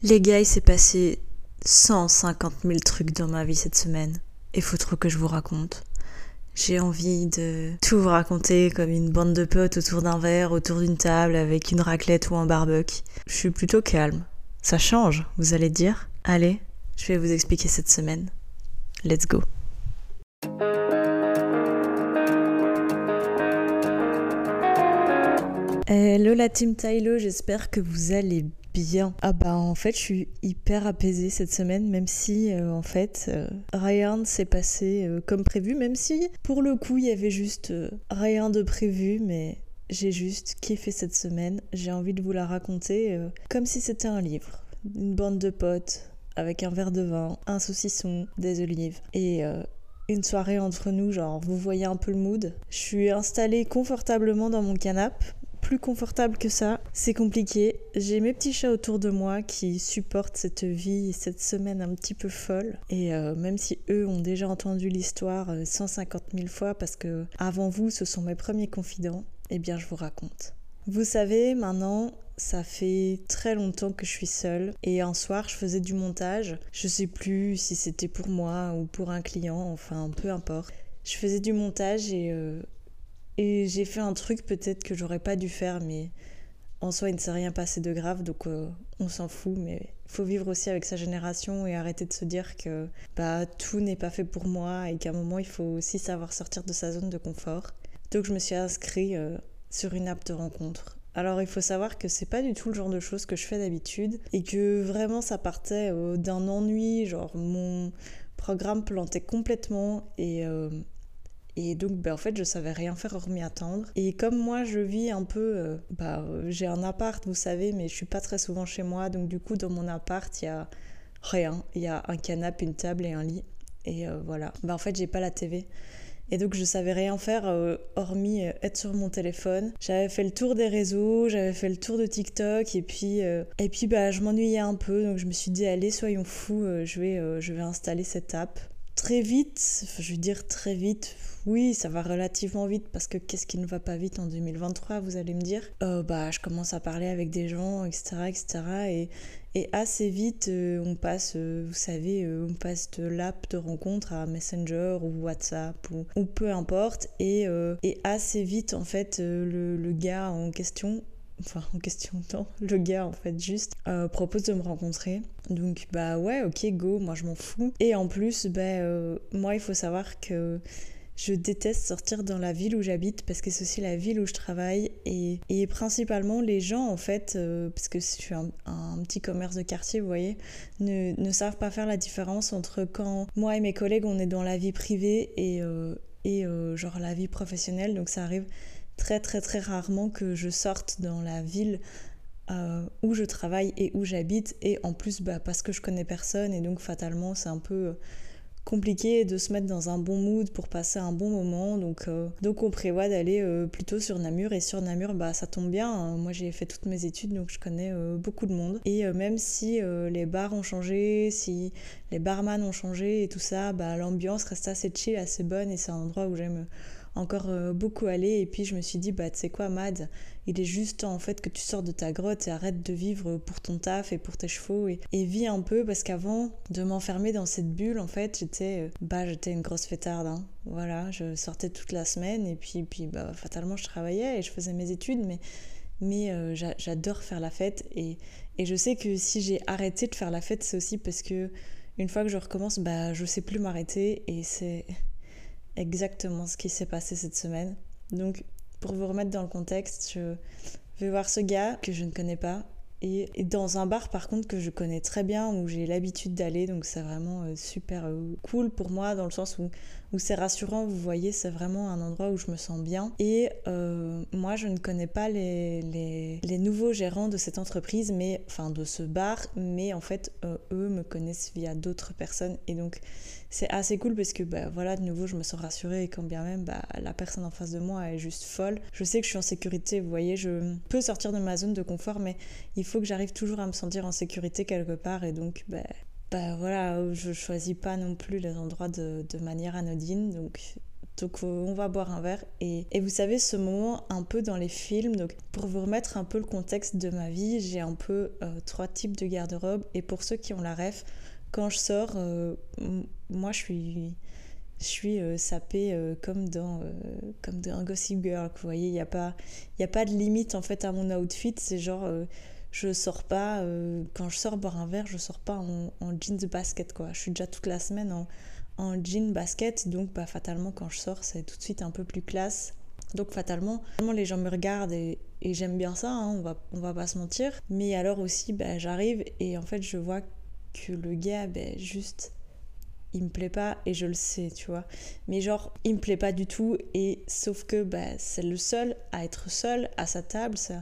Les gars, il s'est passé 150 000 trucs dans ma vie cette semaine. Et faut trop que je vous raconte. J'ai envie de tout vous raconter comme une bande de potes autour d'un verre, autour d'une table, avec une raclette ou un barbecue. Je suis plutôt calme. Ça change, vous allez dire. Allez, je vais vous expliquer cette semaine. Let's go. Hello la team Tylo, j'espère que vous allez bien. Ah bah en fait je suis hyper apaisée cette semaine même si euh, en fait euh, rien ne s'est passé euh, comme prévu même si pour le coup il y avait juste rien de prévu mais j'ai juste kiffé cette semaine. J'ai envie de vous la raconter comme si c'était un livre. Une bande de potes avec un verre de vin, un saucisson, des olives et une soirée entre nous, genre vous voyez un peu le mood. Je suis installée confortablement dans mon canapé plus confortable que ça. C'est compliqué. J'ai mes petits chats autour de moi qui supportent cette vie, cette semaine un petit peu folle. Et euh, même si eux ont déjà entendu l'histoire 150 euh, 000 fois parce que avant vous, ce sont mes premiers confidents, eh bien je vous raconte. Vous savez, maintenant, ça fait très longtemps que je suis seule et un soir je faisais du montage. Je sais plus si c'était pour moi ou pour un client, enfin peu importe. Je faisais du montage et euh, et j'ai fait un truc peut-être que j'aurais pas dû faire, mais en soi, il ne s'est rien passé de grave, donc euh, on s'en fout. Mais faut vivre aussi avec sa génération et arrêter de se dire que bah, tout n'est pas fait pour moi et qu'à un moment, il faut aussi savoir sortir de sa zone de confort. Donc je me suis inscrite euh, sur une app de rencontre. Alors il faut savoir que c'est pas du tout le genre de choses que je fais d'habitude et que vraiment ça partait euh, d'un ennui, genre mon programme plantait complètement et et donc, ben, en fait, je savais rien faire hormis attendre. Et comme moi, je vis un peu. Euh, bah, j'ai un appart, vous savez, mais je suis pas très souvent chez moi. Donc, du coup, dans mon appart, il y a rien. Il y a un canapé, une table et un lit. Et euh, voilà. Bah, en fait, j'ai pas la TV. Et donc je savais rien faire euh, hormis être sur mon téléphone. J'avais fait le tour des réseaux, j'avais fait le tour de TikTok et puis et puis bah je m'ennuyais un peu donc je me suis dit allez soyons fous, je vais je vais installer cette app. Très vite, je veux dire très vite, oui, ça va relativement vite parce que qu'est-ce qui ne va pas vite en 2023, vous allez me dire euh, Bah, je commence à parler avec des gens, etc., etc. Et, et assez vite, euh, on passe, euh, vous savez, on passe de l'app de rencontre à Messenger ou WhatsApp ou, ou peu importe. Et, et, assez vite, en fait, le, le gars en question enfin en question de temps, le gars en fait juste propose de me rencontrer. Donc bah ouais ok go, moi je m'en fous. Et en plus bah moi il faut savoir que je déteste sortir dans la ville où j'habite parce que c'est aussi la ville où je travaille et, et principalement les gens en fait, euh, parce que je suis un, petit commerce de quartier, vous voyez, ne, ne, savent pas faire la différence entre quand moi et mes collègues on est dans la vie privée et, euh, et euh, genre la vie professionnelle. Donc ça arrive très très très rarement que je sorte dans la ville où je travaille et où j'habite et en plus bah, parce que je connais personne et donc fatalement c'est un peu compliqué de se mettre dans un bon mood pour passer un bon moment. Donc, euh, donc on prévoit d'aller euh, plutôt sur Namur. Et sur Namur, bah, ça tombe bien. Hein. Moi, j'ai fait toutes mes études, donc je connais euh, beaucoup de monde. Et même si les bars ont changé, si les barman ont changé et tout ça, bah, l'ambiance reste assez chill, assez bonne. Et c'est un endroit où j'aime encore euh, beaucoup aller. Et puis je me suis dit, bah tu sais quoi, Mad, il est juste temps en fait que tu sors de ta grotte et arrête de vivre pour ton taf et pour tes chevaux et, et vis un peu parce qu'avant de m'enfermer dans cette bulle, en fait, j'étais euh, bah j'étais une grosse fêtarde. Hein. Voilà, je sortais toute la semaine et puis, puis bah, fatalement je travaillais et je faisais mes études, mais mais euh, j'adore faire la fête et, et, je sais que si j'ai arrêté de faire la fête, c'est aussi parce que une fois que je recommence, bah je sais plus m'arrêter et c'est exactement ce qui s'est passé cette semaine. Donc, pour vous remettre dans le contexte, je vais voir ce gars que je ne connais pas. Et, dans un bar par contre que je connais très bien, où j'ai l'habitude d'aller, donc c'est vraiment euh, super euh, cool pour moi dans le sens où c'est rassurant, vous voyez, c'est vraiment un endroit où je me sens bien. Et euh, moi, je ne connais pas les, les, nouveaux gérants de cette entreprise, mais enfin de ce bar, mais en fait, eux me connaissent via d'autres personnes. Et donc, c'est assez cool parce que bah, voilà, de nouveau, je me sens rassurée et quand bien même bah, la personne en face de moi est juste folle. Je sais que je suis en sécurité, vous voyez, je peux sortir de ma zone de confort, mais il faut que j'arrive toujours à me sentir en sécurité quelque part. Et donc, bah, bah voilà, je choisis pas non plus les endroits de, manière anodine, donc Donc on va boire un verre. Et, et, vous savez, ce moment un peu dans les films, donc pour vous remettre un peu le contexte de ma vie, j'ai un peu trois types de garde-robe. Et pour ceux qui ont la ref, quand je sors, moi je suis je suis euh, sapée euh, comme dans euh, comme dans un Gossip Girl vous voyez il n'y a pas il a pas de limite en fait à mon outfit c'est genre je sors pas quand je sors boire un verre je sors pas en, jeans basket quoi je suis déjà toute la semaine en, en jean basket donc bah, fatalement quand je sors c'est tout de suite un peu plus classe donc fatalement les gens me regardent et, j'aime bien ça hein, on va on va pas se mentir mais alors aussi bah, j'arrive et en fait je vois que le gars bah, juste il me plaît pas et je le sais, tu vois. Mais genre, il me plaît pas du tout et sauf que bah, c'est le seul à être seul à sa table. C'est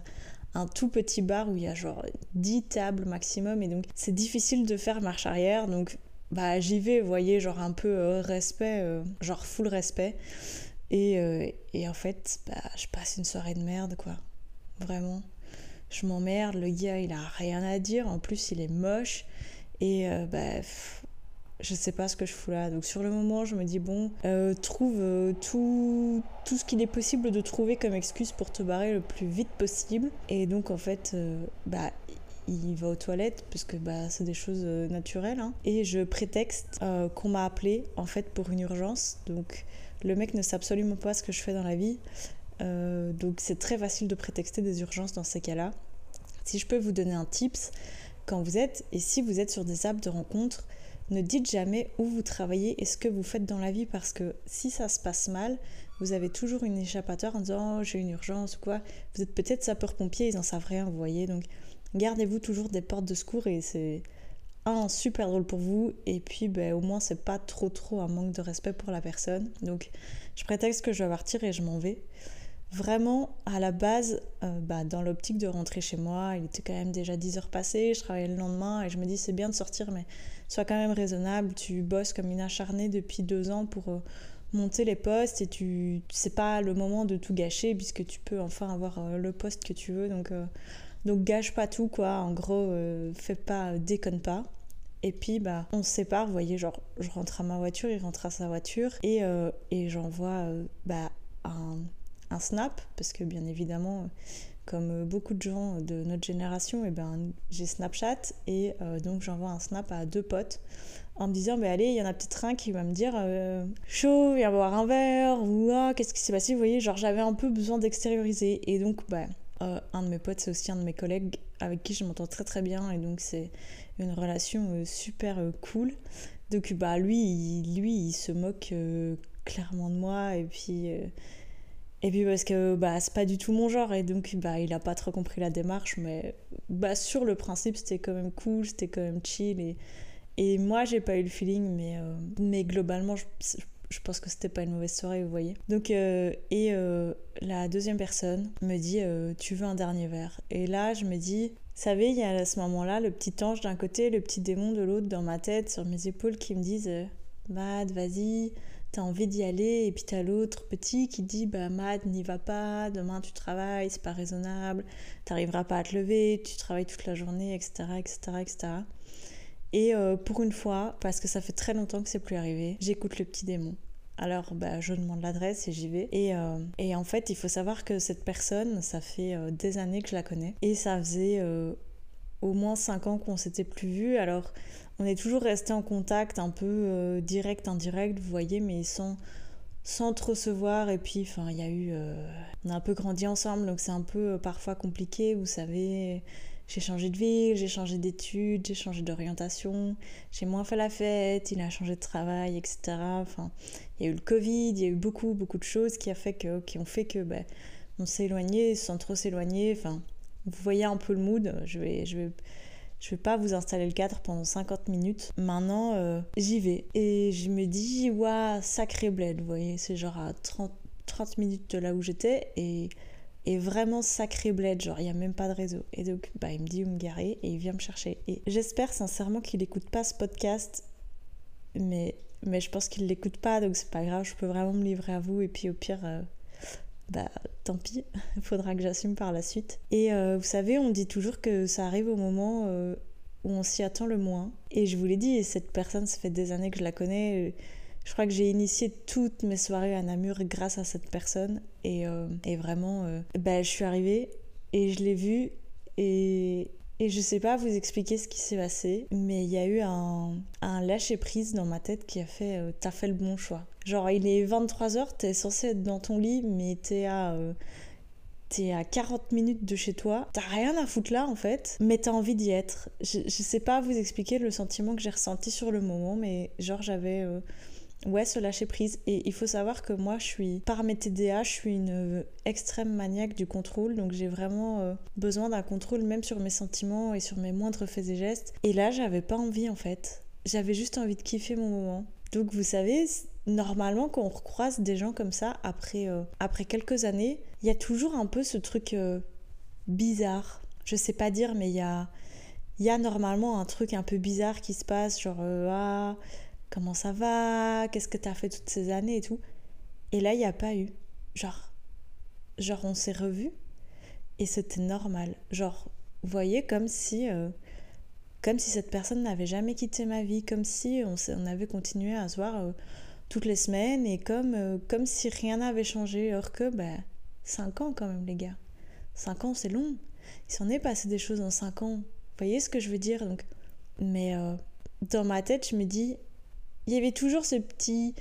un tout petit bar où il y a genre 10 tables maximum et donc c'est difficile de faire marche arrière. Donc bah j'y vais, vous voyez, genre un peu euh, respect, euh, genre full respect. Et, euh, et en fait, bah, je passe une soirée de merde, quoi. Vraiment. Je m'emmerde, le gars il a rien à dire, en plus il est moche. Et bah, je sais pas ce que je fous là. Donc sur le moment, je me dis bon, euh, trouve euh, tout, tout ce qu'il est possible de trouver comme excuse pour te barrer le plus vite possible. Et donc en fait, euh, bah il va aux toilettes parce que bah c'est des choses naturelles. Hein. Et je prétexte qu'on m'a appelé en fait pour une urgence. Donc le mec ne sait absolument pas ce que je fais dans la vie. donc c'est très facile de prétexter des urgences dans ces cas-là. Si je peux vous donner un tips, quand vous êtes, et si vous êtes sur des apps de rencontres, ne dites jamais où vous travaillez et ce que vous faites dans la vie parce que si ça se passe mal, vous avez toujours une échappatoire en disant oh, j'ai une urgence ou quoi. Vous êtes peut-être sapeur-pompier, ils en savent rien, vous voyez. Donc gardez-vous toujours des portes de secours et c'est un super drôle pour vous et puis ben, au moins c'est pas trop trop un manque de respect pour la personne. Donc je prétexte que je vais partir et je m'en vais vraiment à la base, euh, bah, dans l'optique de rentrer chez moi, il était quand même déjà 10 heures passées, je travaillais le lendemain et je me dis c'est bien de sortir, mais sois quand même raisonnable. Tu bosses comme une acharnée depuis deux ans pour euh, monter les postes et tu c'est pas le moment de tout gâcher puisque tu peux enfin avoir euh, le poste que tu veux. Donc, donc gâche pas tout quoi. En gros, fais pas, déconne pas. Et puis, bah, on se sépare, vous voyez, genre, je rentre à ma voiture, il rentre à sa voiture, et, et j'envoie bah, un, un snap, parce que bien évidemment, comme beaucoup de gens de notre génération, et eh ben, j'ai Snapchat et euh, donc j'envoie un snap à deux potes en me disant mais allez il y en a peut-être un qui va me dire euh, chaud viens boire un verre ou ah, qu'est-ce qui s'est passé vous voyez genre j'avais un peu besoin d'extérioriser. Et donc bah, euh, un de mes potes c'est aussi un de mes collègues avec qui je m'entends très très bien et donc c'est une relation super cool. Donc bah lui lui il se moque clairement de moi et puis et puis parce que bah, c'est pas du tout mon genre et donc bah, il a pas trop compris la démarche, mais bah, sur le principe c'était quand même cool, c'était quand même chill. Et, et moi j'ai pas eu le feeling, mais, euh, mais globalement je, je pense que c'était pas une mauvaise soirée, vous voyez. Donc, euh, et euh, la deuxième personne me dit Tu veux un dernier verre? Et là je me dis vous savez, il y a à ce moment-là le petit ange d'un côté, le petit démon de l'autre dans ma tête, sur mes épaules qui me disent Mad, vas-y t'as envie d'y aller, et puis t'as l'autre petit qui dit Bah, Mad, n'y va pas, demain tu travailles, c'est pas raisonnable, t'arriveras pas à te lever, tu travailles toute la journée, etc. etc., etc. Et euh, pour une fois, parce que ça fait très longtemps que c'est plus arrivé, j'écoute le petit démon. Alors, bah, je demande l'adresse et j'y vais. Et, euh, et, en fait, il faut savoir que cette personne, ça fait euh, des années que je la connais. Et ça faisait au moins 5 ans qu'on s'était plus vu. Alors, on est toujours resté en contact un peu euh, direct, indirect, vous voyez, mais sans, sans trop se voir. Et puis, enfin, il y a eu. Euh, on a un peu grandi ensemble, donc c'est un peu euh, parfois compliqué, vous savez. J'ai changé de ville, j'ai changé d'études, j'ai changé d'orientation, j'ai moins fait la fête, il a changé de travail, etc. Enfin, il y a eu le Covid, il y a eu beaucoup, beaucoup de choses qui, a fait que, qui ont fait que ben, on s'est éloigné sans trop s'éloigner. Enfin, vous voyez un peu le mood. Je vais, je vais, je vais pas vous installer le cadre pendant 50 minutes. Maintenant, euh, j'y vais. Et je me dis, waouh, sacré bled, vous voyez, c'est genre à 30, 30 minutes de là où j'étais. Et, et vraiment sacré bled, genre il n'y a même pas de réseau. Et donc, bah, il me dit où me garer et il vient me chercher. Et j'espère sincèrement qu'il n'écoute pas ce podcast, mais, mais je pense qu'il l'écoute pas, donc c'est pas grave, je peux vraiment me livrer à vous. Et puis au pire, euh, bah tant pis, il faudra que j'assume par la suite. Et euh, vous savez, on dit toujours que ça arrive au moment euh, où on s'y attend le moins. Et je vous l'ai dit, cette personne, ça fait des années que je la connais. Je crois que j'ai initié toutes mes soirées à Namur grâce à cette personne. Et, euh, vraiment, euh, ben, je suis arrivée et je l'ai vu. Et, et je sais pas vous expliquer ce qui s'est passé, mais il y a eu un, un lâcher-prise dans ma tête qui a fait euh, T'as fait le bon choix. Genre, il est 23h, t'es censé être dans ton lit, mais t'es à. T'es à 40 minutes de chez toi, t'as rien à foutre là en fait, mais t'as envie d'y être. Je, je, sais pas vous expliquer le sentiment que j'ai ressenti sur le moment, mais genre j'avais ouais, se lâcher prise. Et il faut savoir que moi, je suis, par mes TDA, je suis une euh, extrême maniaque du contrôle. Donc j'ai vraiment euh, besoin d'un contrôle, même sur mes sentiments et sur mes moindres faits et gestes. Et là, j'avais pas envie en fait. J'avais juste envie de kiffer mon moment. Donc vous savez, normalement, quand on recroise des gens comme ça, après, euh, après quelques années, il y a toujours un peu ce truc bizarre. Je sais pas dire, mais il y a, y a normalement un truc un peu bizarre qui se passe, genre, ah comment ça va, qu'est-ce que tu as fait toutes ces années et tout. Et là, il n'y a pas eu. Genre, genre on s'est revus et c'était normal. Genre, vous voyez, comme si, euh, comme si cette personne n'avait jamais quitté ma vie, comme si on, on avait continué à se voir euh, toutes les semaines et comme, euh, comme si rien n'avait changé. Or que, ben, 5 ans quand même, les gars. 5 ans, c'est long. Il s'en est passé des choses en 5 ans. Vous voyez ce que je veux dire Donc, Mais dans ma tête, je me dis, il y avait toujours ce petit,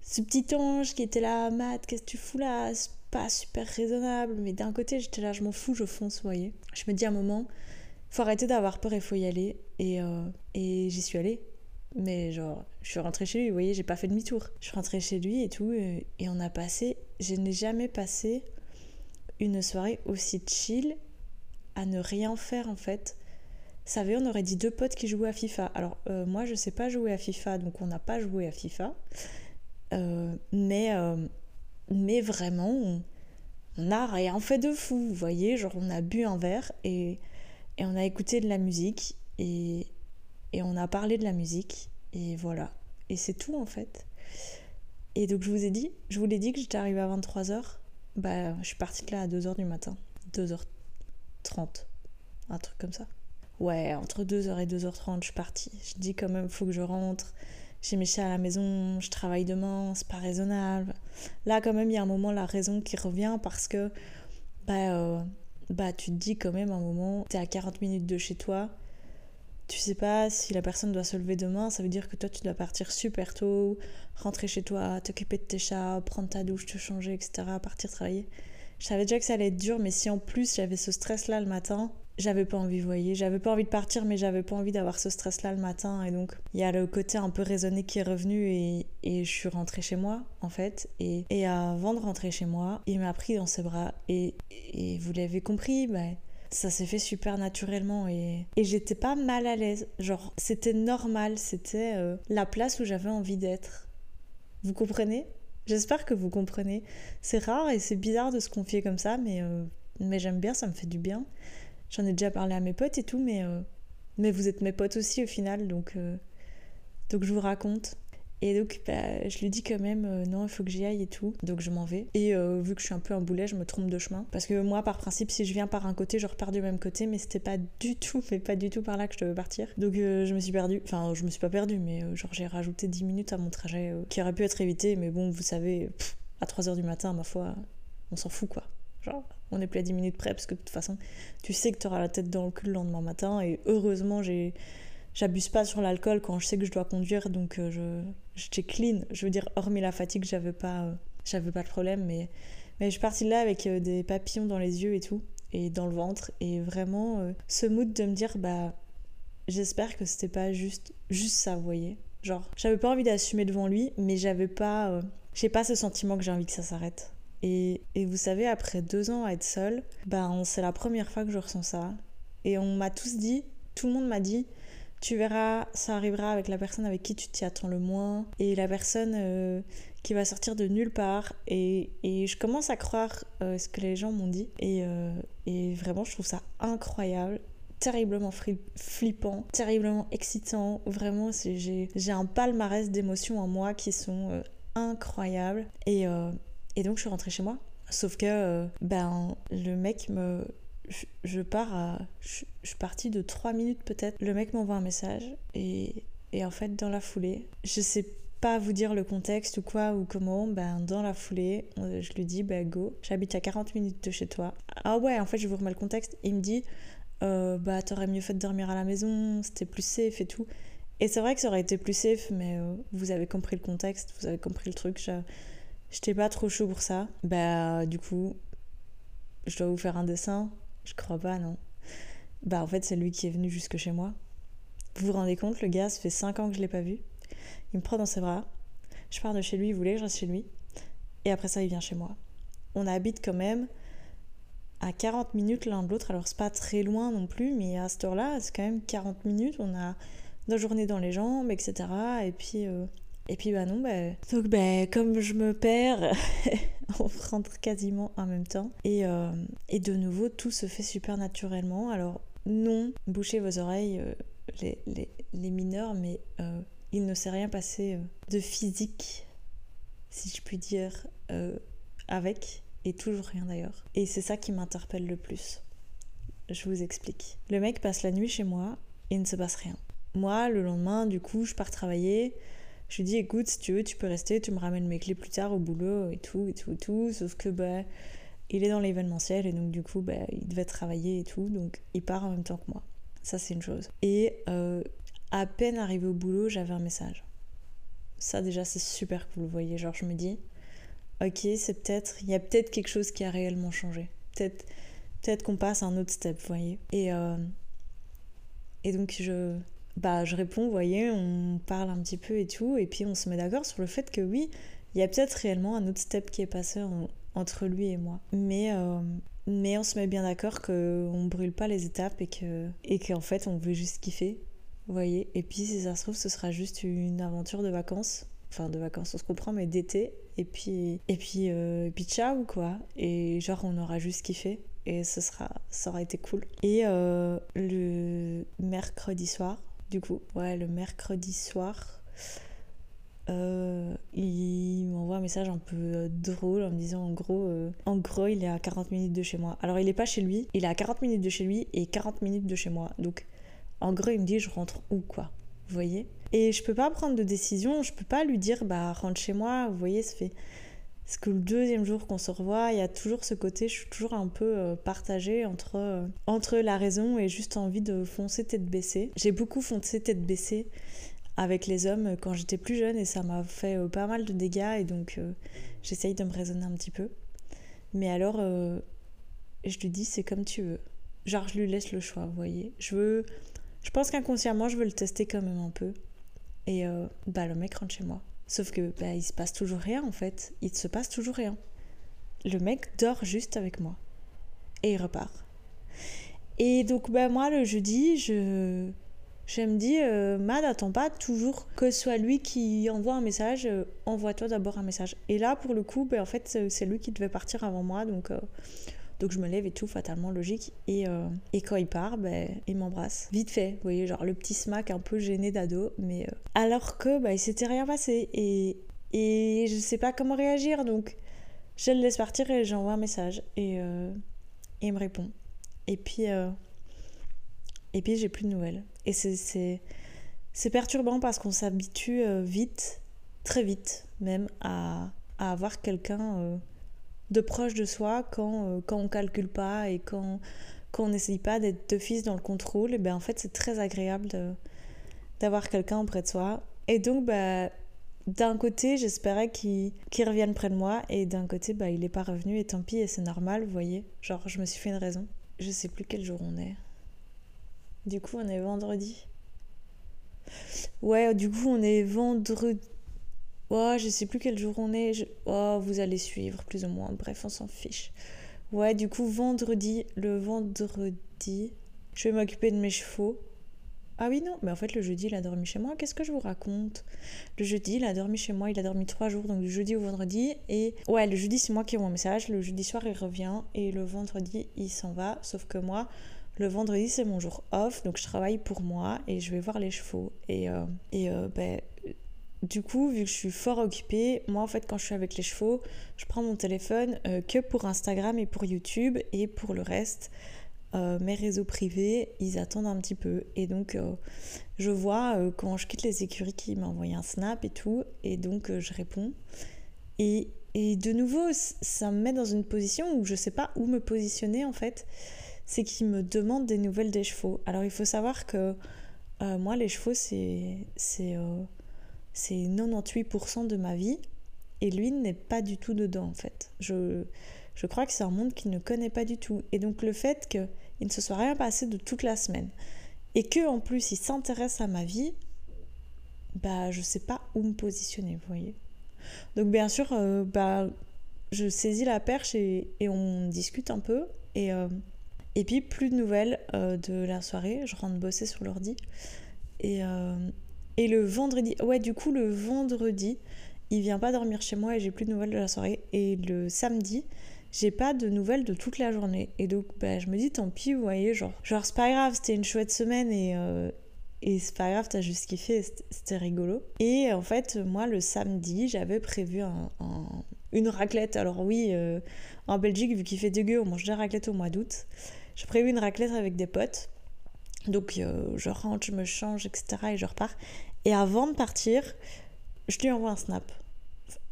ce petit ange qui était là, Matt, qu'est-ce que tu fous là? C'est pas super raisonnable. Mais d'un côté, j'étais là, je m'en fous, je fonce, vous voyez. Je me dis à un moment, faut arrêter d'avoir peur, il faut y aller. Et, euh, et j'y suis allée. Mais genre, je suis rentrée chez lui, vous voyez, j'ai pas fait demi-tour. Je suis rentrée chez lui et tout, et, et on a passé, je n'ai jamais passé une soirée aussi chill à ne rien faire en fait savez, on aurait dit deux potes qui jouaient à FIFA. Alors, euh, moi, je sais pas jouer à FIFA, donc on n'a pas joué à FIFA. Euh, mais, euh, mais vraiment, on n'a rien fait de fou, vous voyez. Genre, on a bu un verre et, et on a écouté de la musique et, et on a parlé de la musique. Et voilà. Et c'est tout, en fait. Et donc, je vous ai dit, je vous l'ai dit que j'étais arrivée à 23h. Bah, je suis partie de là à 2h du matin. 2h30. Un truc comme ça ouais, entre 2h et 2h30, je suis partie. Je dis quand même, faut que je rentre. J'ai mes chats à la maison, je travaille demain, c'est pas raisonnable. Là, quand même, il y a un moment la raison qui revient parce que bah, euh, bah tu te dis quand même un moment, t'es à 40 minutes de chez toi, tu sais pas si la personne doit se lever demain, ça veut dire que toi tu dois partir super tôt, rentrer chez toi, t'occuper de tes chats, prendre ta douche, te changer, etc., partir travailler. Je savais déjà que ça allait être dur, mais si en plus j'avais ce stress là le matin, j'avais pas envie, vous voyez, j'avais pas envie de partir, mais j'avais pas envie d'avoir ce stress-là le matin. Et donc, il y a le côté un peu raisonné qui est revenu et, et je suis rentrée chez moi, en fait. Et, et, avant de rentrer chez moi, il m'a pris dans ses bras. Et, et vous l'avez compris, bah, ça s'est fait super naturellement et, et j'étais pas mal à l'aise. Genre, c'était normal, c'était euh, la place où j'avais envie d'être. Vous comprenez? J'espère que vous comprenez. C'est rare et c'est bizarre de se confier comme ça, mais, euh, mais j'aime bien, ça me fait du bien. J'en ai déjà parlé à mes potes et tout, mais, euh, mais vous êtes mes potes aussi au final, donc, euh, donc je vous raconte. Et donc, bah, je lui dis quand même, euh, non, il faut que j'y aille et tout. Donc, je m'en vais. Et vu que je suis un peu un boulet, je me trompe de chemin. Parce que moi, par principe, si je viens par un côté, je repars du même côté. Mais c'était pas du tout, mais pas du tout par là que je devais partir. Donc, je me suis perdue. Enfin, je me suis pas perdue, mais genre, j'ai rajouté 10 minutes à mon trajet qui aurait pu être évité. Mais bon, vous savez, à 3h du matin, ma foi, on s'en fout, quoi. Genre, on est plus à 10 minutes près parce que de toute façon, tu sais que tu auras la tête dans le cul le lendemain matin. Et heureusement, j'ai j'abuse pas sur l'alcool quand je sais que je dois conduire donc euh, je j'étais clean je veux dire hormis la fatigue j'avais pas euh, j'avais pas de problème mais mais je suis partie de là avec euh, des papillons dans les yeux et tout et dans le ventre et vraiment ce mood de me dire bah j'espère que c'était pas juste juste ça vous voyez genre j'avais pas envie d'assumer devant lui mais j'avais pas j'ai pas ce sentiment que j'ai envie que ça s'arrête et, vous savez, après deux ans à être seule, ben, c'est la première fois que je ressens ça. Et on m'a tous dit, tout le monde m'a dit, tu verras, ça arrivera avec la personne avec qui tu t'y attends le moins et la personne euh, qui va sortir de nulle part. Et, je commence à croire euh, ce que les gens m'ont dit. Et, euh, et, vraiment, je trouve ça incroyable. Terriblement flippant, terriblement excitant. Vraiment, j'ai un palmarès d'émotions en moi qui sont incroyables. Et, et donc je suis rentrée chez moi. Sauf que euh, ben le mec me je, pars à je, suis partie de 3 minutes peut-être. Le mec m'envoie un message et, et en fait dans la foulée, je sais pas vous dire le contexte ou quoi ou comment, ben dans la foulée, euh, je lui dis bah go, j'habite à 40 minutes de chez toi. Ah ouais, en fait, je vous remets le contexte. Il me dit euh, bah t'aurais mieux fait de dormir à la maison, c'était plus safe et tout. Et c'est vrai que ça aurait été plus safe, mais euh, vous avez compris le contexte, vous avez compris le truc. J'étais pas trop chaud pour ça. Bah, du coup, je dois vous faire un dessin. Je crois pas, non. Bah, en fait, c'est lui qui est venu jusque chez moi. Vous vous rendez compte, le gars, ça fait 5 ans que je l'ai pas vu. Il me prend dans ses bras. Je pars de chez lui, il voulait je reste chez lui. Et après ça, il vient chez moi. On habite quand même à 40 minutes l'un de l'autre. Alors, c'est pas très loin non plus, mais à cette heure-là, c'est quand même 40 minutes. On a nos journées dans les jambes, etc. Et puis, euh, et puis bah non, bah... donc bah, comme je me perds, on rentre quasiment en même temps. Et, euh, et de nouveau, tout se fait super naturellement. Alors non, bouchez vos oreilles, euh, les, les, les, mineurs, mais il ne s'est rien passé de physique, si je puis dire, avec, et toujours rien d'ailleurs. Et c'est ça qui m'interpelle le plus. Je vous explique. Le mec passe la nuit chez moi et il ne se passe rien. Moi, le lendemain, du coup, je pars travailler. Je lui dis, écoute, si tu veux, tu peux rester, tu me ramènes mes clés plus tard au boulot et tout, et tout, et tout. Sauf que, bah, il est dans l'événementiel et donc, du coup, bah, il devait travailler et tout. Donc, il part en même temps que moi. Ça, c'est une chose. Et euh, à peine arrivé au boulot, j'avais un message. Ça, déjà, c'est super cool, vous voyez. Genre, je me dis, ok, c'est peut-être, il y a peut-être quelque chose qui a réellement changé. Peut-être peut-être qu'on passe à un autre step, vous voyez. Et, euh, et donc, je bah, je réponds, vous voyez, on parle un petit peu et tout, et puis on se met d'accord sur le fait que oui, il y a peut-être réellement un autre step qui est passé entre lui et moi. Mais, euh, mais on se met bien d'accord qu'on brûle pas les étapes et que et qu'en fait on veut juste kiffer, vous voyez. Et puis si ça se trouve, ce sera juste une aventure de vacances, enfin de vacances, on se comprend, mais d'été. Et puis et puis euh, et puis ciao quoi. Et genre on aura juste kiffé et ce sera ça aura été cool. Et euh, le mercredi soir, du coup. Ouais, le mercredi soir, euh, il m'envoie un message un peu euh, drôle en me disant en gros, euh, en gros, il est à 40 minutes de chez moi. Alors, il est pas chez lui, il est à 40 minutes de chez lui et 40 minutes de chez moi. Donc, en gros, il me dit, je rentre où, quoi Vous voyez? Et je peux pas prendre de décision, je peux pas lui dire, bah, rentre chez moi, vous voyez, ça fait parce que le deuxième jour qu'on se revoit, il y a toujours ce côté, je suis toujours un peu euh, partagée entre, euh, entre la raison et juste envie de foncer tête baissée. J'ai beaucoup foncé tête baissée avec les hommes quand j'étais plus jeune et ça m'a fait euh, pas mal de dégâts et donc j'essaye de me raisonner un petit peu. Mais alors, je lui dis c'est comme tu veux. Genre je lui laisse le choix, vous voyez. Je veux, je pense qu'inconsciemment je veux le tester quand même un peu. Et bah le mec rentre chez moi. Sauf que bah, il se passe toujours rien en fait. Il se passe toujours rien. Le mec dort juste avec moi. Et il repart. Et donc bah, moi le jeudi, je, je me dis, euh, Mad, attends pas toujours que ce soit lui qui envoie un message. Euh, envoie-toi d'abord un message. Et là pour le coup, bah, en fait c'est lui qui devait partir avant moi. Donc euh, donc je me lève et tout, fatalement logique. Et, euh, et quand il part, ben, il m'embrasse. Vite fait, vous voyez, genre le petit smack un peu gêné d'ado. Mais euh, alors que bah, il s'était rien passé. Et, et je sais pas comment réagir. Donc je le laisse partir et j'envoie un message. Et, euh, et, il me répond. Et puis, et puis j'ai plus de nouvelles. Et c'est perturbant parce qu'on s'habitue vite, très vite même, à, à avoir quelqu'un de proche de soi quand, euh, quand on calcule pas et quand, quand on n'essaye pas d'être de fils dans le contrôle. Et ben en fait, c'est très agréable d'avoir quelqu'un auprès de soi. Et donc, bah, d'un côté, j'espérais qu'il revienne près de moi, et d'un côté, bah, il n'est pas revenu, et tant pis, et c'est normal, vous voyez. Genre, je me suis fait une raison. Je sais plus quel jour on est. Du coup, on est vendredi. Ouais, du coup, on est vendredi. Oh, je sais plus quel jour on est. Oh, vous allez suivre, plus ou moins. Bref, on s'en fiche. Ouais, du coup, vendredi, le vendredi, je vais m'occuper de mes chevaux. Ah oui, non, mais en fait, le jeudi, il a dormi chez moi. Qu'est-ce que je vous raconte? Le jeudi, il a dormi chez moi. Il a dormi trois jours, donc du jeudi au vendredi. Et ouais, le jeudi, c'est moi qui envoie un message. Le jeudi soir, il revient. Et le vendredi, il s'en va. Sauf que moi, le vendredi, c'est mon jour off. Donc je travaille pour moi et je vais voir les chevaux. Et, euh, et euh, ben, du coup, vu que je suis fort occupée, moi en fait quand je suis avec les chevaux, je prends mon téléphone euh, que pour Instagram et pour YouTube et pour le reste, euh, mes réseaux privés, ils attendent un petit peu. Et donc, euh, je vois quand je quitte les écuries qu'il m'a envoyé un snap et tout. Et donc, je réponds. Et, et, de nouveau, ça me met dans une position où je sais pas où me positionner en fait. C'est qu'il me demande des nouvelles des chevaux. Alors, il faut savoir que moi, les chevaux, c'est c'est 98% de ma vie. Et lui n'est pas du tout dedans en fait. Je, je crois que c'est un monde qu'il ne connaît pas du tout. Et donc le fait qu'il ne se soit rien passé de toute la semaine et que en plus il s'intéresse à ma vie, bah je sais pas où me positionner, vous voyez. Donc bien sûr, euh, bah je saisis la perche et, on discute un peu et euh, et puis plus de nouvelles euh, de la soirée. Je rentre bosser sur l'ordi et et le vendredi, ouais du coup le vendredi, il vient pas dormir chez moi et j'ai plus de nouvelles de la soirée. Et le samedi, j'ai pas de nouvelles de toute la journée. Et donc, bah, je me dis, tant pis, vous voyez, genre, genre c'est pas grave, c'était une chouette semaine et, euh, et c'est pas grave, t'as juste kiffé, c'était rigolo. Et en fait, moi, le samedi, j'avais prévu un, une raclette. Alors, oui, euh, en Belgique, vu qu'il fait dégueu, on mange des raclettes au mois d'août. J'ai prévu une raclette avec des potes. Donc, euh, je rentre, je me change, etc. et je repars. Et avant de partir, je lui envoie un snap.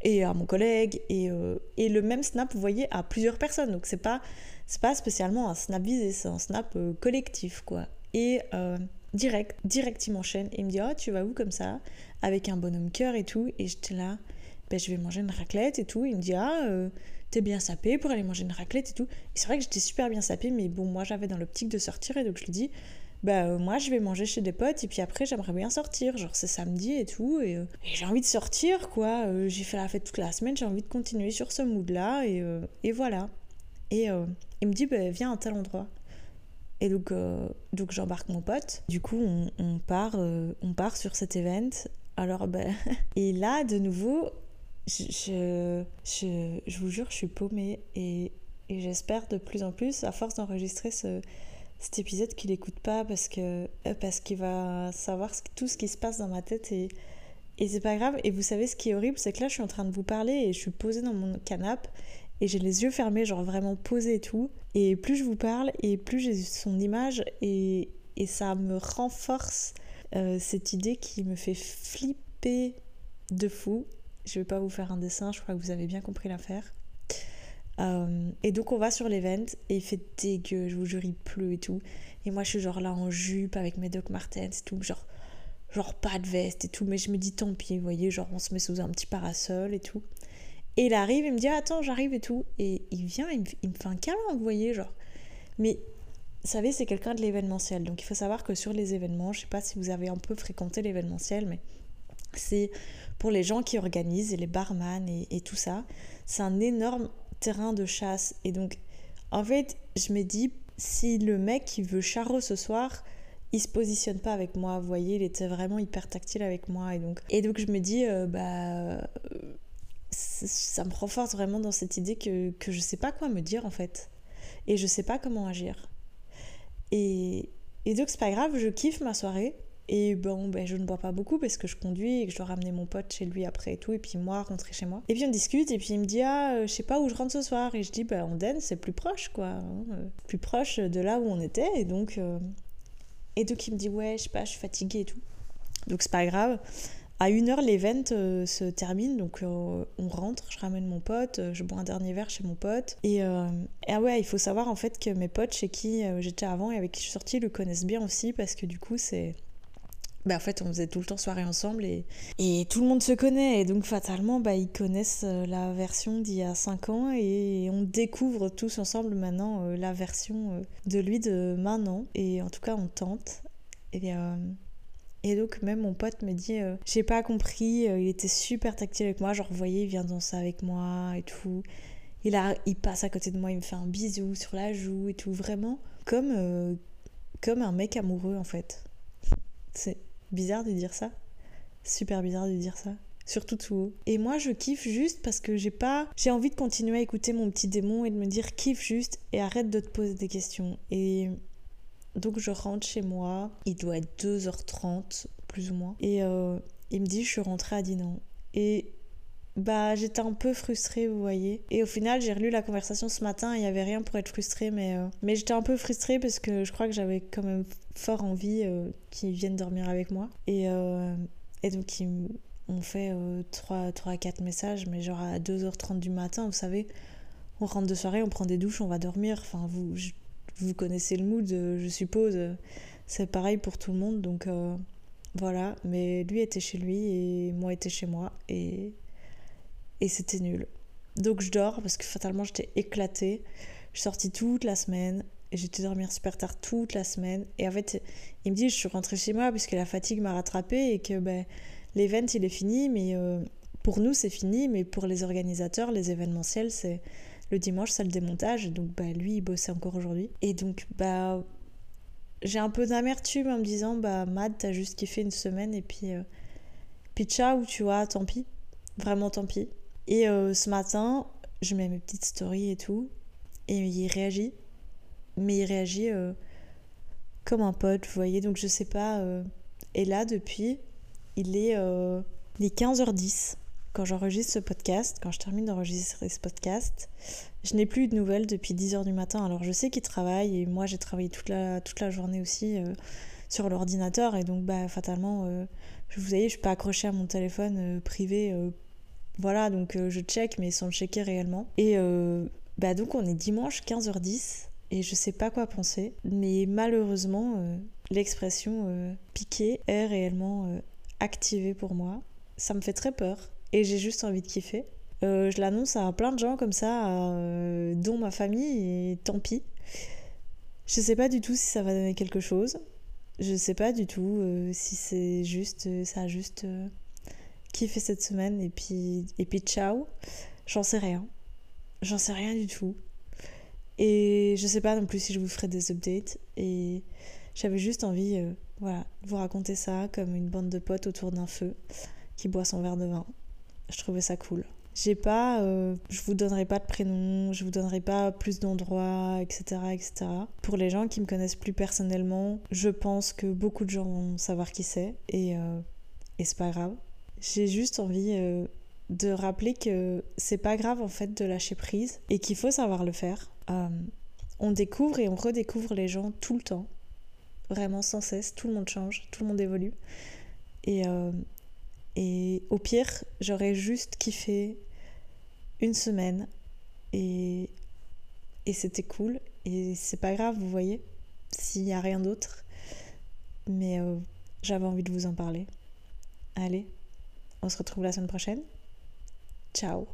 Et à mon collègue et, euh, et, le même snap vous voyez à plusieurs personnes. Donc c'est pas pas spécialement un snap visé c'est un snap euh, collectif quoi. Et euh, direct direct il m'enchaîne il me dit oh tu vas où comme ça? Avec un bonhomme cœur et tout. Et j'étais là ben, je vais manger une raclette et tout. Il me dit ah t'es bien sapé pour aller manger une raclette et tout. Et c'est vrai que j'étais super bien sapé mais bon moi j'avais dans l'optique de sortir et donc je lui dis bah euh, moi je vais manger chez des potes et puis après j'aimerais bien sortir, genre c'est samedi et tout et, euh, j'ai envie de sortir quoi, euh, j'ai fait la fête toute la semaine, j'ai envie de continuer sur ce mood là et, et voilà. Et il me dit bah, viens à tel endroit. Et donc, donc j'embarque mon pote. Du coup, on, part, on part sur cet event. Alors, ben, et là, de nouveau, je, je, je, vous jure, je suis paumée. Et, et j'espère de plus en plus, à force d'enregistrer ce, cet épisode qu'il n'écoute pas parce que euh, parce qu'il va savoir tout ce qui se passe dans ma tête et et c'est pas grave. Et vous savez ce qui est horrible, c'est que là je suis en train de vous parler et je suis posée dans mon canapé et j'ai les yeux fermés, genre vraiment posée et tout. Et plus je vous parle et plus j'ai son image et, et ça me renforce euh, cette idée qui me fait flipper de fou. Je vais pas vous faire un dessin, je crois que vous avez bien compris l'affaire. Euh, et donc on va sur l'event et il fait dégueu, je vous jure, il pleut et tout. Et moi je suis genre là en jupe avec mes Doc Martens et tout, genre, genre pas de veste et tout. Mais je me dis tant pis, vous voyez, genre on se met sous un petit parasol et tout. Et il arrive, il me dit attends, j'arrive et tout. Et il vient, il me, il me fait un câlin, vous voyez, genre. Mais vous savez, c'est quelqu'un de l'événementiel. Donc il faut savoir que sur les événements, je sais pas si vous avez un peu fréquenté l'événementiel, mais c'est pour les gens qui organisent et les barman et, et tout ça. C'est un énorme terrain de chasse. Et donc, en fait, je me dis, si le mec qui veut charreau ce soir, il se positionne pas avec moi, vous voyez, il était vraiment hyper tactile avec moi. Et donc, et donc je me dis, euh, bah, ça me renforce vraiment dans cette idée que, que je sais pas quoi me dire en fait. Et je sais pas comment agir. Et, et donc, c'est pas grave, je kiffe ma soirée. Et bon, ben, je ne bois pas beaucoup parce que je conduis et que je dois ramener mon pote chez lui après et tout. Et puis moi, rentrer chez moi. Et puis on discute et puis il me dit Ah, euh, je sais pas où je rentre ce soir. Et je dis Bah, Den c'est plus proche quoi. Hein, euh, plus proche de là où on était. Et donc, euh, et donc il me dit Ouais, je sais pas, je suis fatiguée et tout. Donc c'est pas grave. À une heure, l'event se termine, donc on rentre, je ramène mon pote, je bois un dernier verre chez mon pote. Et, et, ah ouais, il faut savoir en fait que mes potes chez qui j'étais avant et avec qui je suis sortie le connaissent bien aussi parce que du coup c'est bah, en fait, on faisait tout le temps soirée ensemble et, et tout le monde se connaît. Et donc, fatalement, bah, ils connaissent euh, la version d'il y a 5 ans et on découvre tous ensemble maintenant euh, la version euh, de lui de maintenant. Et en tout cas, on tente. Et, et donc, même mon pote me dit J'ai pas compris, il était super tactile avec moi. Genre, voyez, il vient danser avec moi et tout. Il, a, il passe à côté de moi, il me fait un bisou sur la joue et tout. Vraiment, comme, comme un mec amoureux en fait. C'est Bizarre de dire ça. Super bizarre de dire ça. Surtout tout haut. Et moi, je kiffe juste parce que j'ai pas. J'ai envie de continuer à écouter mon petit démon et de me dire kiffe juste et arrête de te poser des questions. Et donc, je rentre chez moi. Il doit être 2h30, plus ou moins. Et euh, il me dit je suis rentrée à Dinan. Et bah j'étais un peu frustrée, vous voyez. Et au final, j'ai relu la conversation ce matin, il n'y avait rien pour être frustrée, mais, euh, mais j'étais un peu frustrée parce que je crois que j'avais quand même fort envie euh, qu'ils viennent dormir avec moi. Et, euh, et donc ils m'ont fait 3, 3 4 messages, mais genre à 2h30 du matin, vous savez, on rentre de soirée, on prend des douches, on va dormir. Enfin, vous, vous connaissez le mood, je suppose. C'est pareil pour tout le monde, donc voilà. Mais lui était chez lui et moi était chez moi. Et et c'était nul. Donc je dors parce que fatalement j'étais éclatée. Je suis sortie toute la semaine et j'étais dormir super tard toute la semaine. Et en fait, il me dit je suis rentrée chez moi parce que la fatigue m'a rattrapée et que ben, l'event il est fini, mais euh, pour nous c'est fini, mais pour les organisateurs, les événementiels, c'est le dimanche, c'est le démontage. Donc bah, lui il bossait encore aujourd'hui. Et donc bah j'ai un peu d'amertume en me disant bah Mad t'as juste kiffé une semaine et puis euh, puis ciao tu vois tant pis vraiment tant pis et euh, ce matin, je mets mes petites stories et tout. Et il réagit. Mais il réagit euh, comme un pote, vous voyez. Donc je sais pas. Euh, et là, depuis, il est, il est 15h10 quand j'enregistre ce podcast, quand je termine d'enregistrer ce podcast. Je n'ai plus de nouvelles depuis 10h du matin. Alors je sais qu'il travaille et moi j'ai travaillé toute la, toute la journée aussi sur l'ordinateur. Et donc, bah, fatalement, vous voyez, je peux accrocher à mon téléphone privé voilà, donc euh, je check, mais sans le checker réellement. Et euh, bah donc on est dimanche 15h10 et je sais pas quoi penser. Mais malheureusement, euh, l'expression piqué est réellement activée pour moi. Ça me fait très peur et j'ai juste envie de kiffer. je l'annonce à plein de gens comme ça, dont ma famille, et tant pis. Je sais pas du tout si ça va donner quelque chose. Je sais pas du tout si c'est juste, ça a juste fait cette semaine et puis, et puis ciao. J'en sais rien. J'en sais rien du tout. Et je sais pas non plus si je vous ferai des updates. Et j'avais juste envie euh, voilà, de vous raconter ça comme une bande de potes autour d'un feu qui boit son verre de vin. Je trouvais ça cool. J'ai pas, euh, je vous donnerai pas de prénom, je vous donnerai pas plus d'endroits, etc., etc. Pour les gens qui me connaissent plus personnellement, je pense que beaucoup de gens vont savoir qui c'est et, euh, et c'est pas grave. J'ai juste envie euh, de rappeler que c'est pas grave en fait de lâcher prise et qu'il faut savoir le faire. Euh, on découvre et on redécouvre les gens tout le temps, vraiment sans cesse. Tout le monde change, tout le monde évolue. Et, euh, et au pire, j'aurais juste kiffé une semaine et, et c'était cool. Et c'est pas grave, vous voyez, s'il n'y a rien d'autre. Mais j'avais envie de vous en parler. Allez, on se retrouve la semaine prochaine. Ciao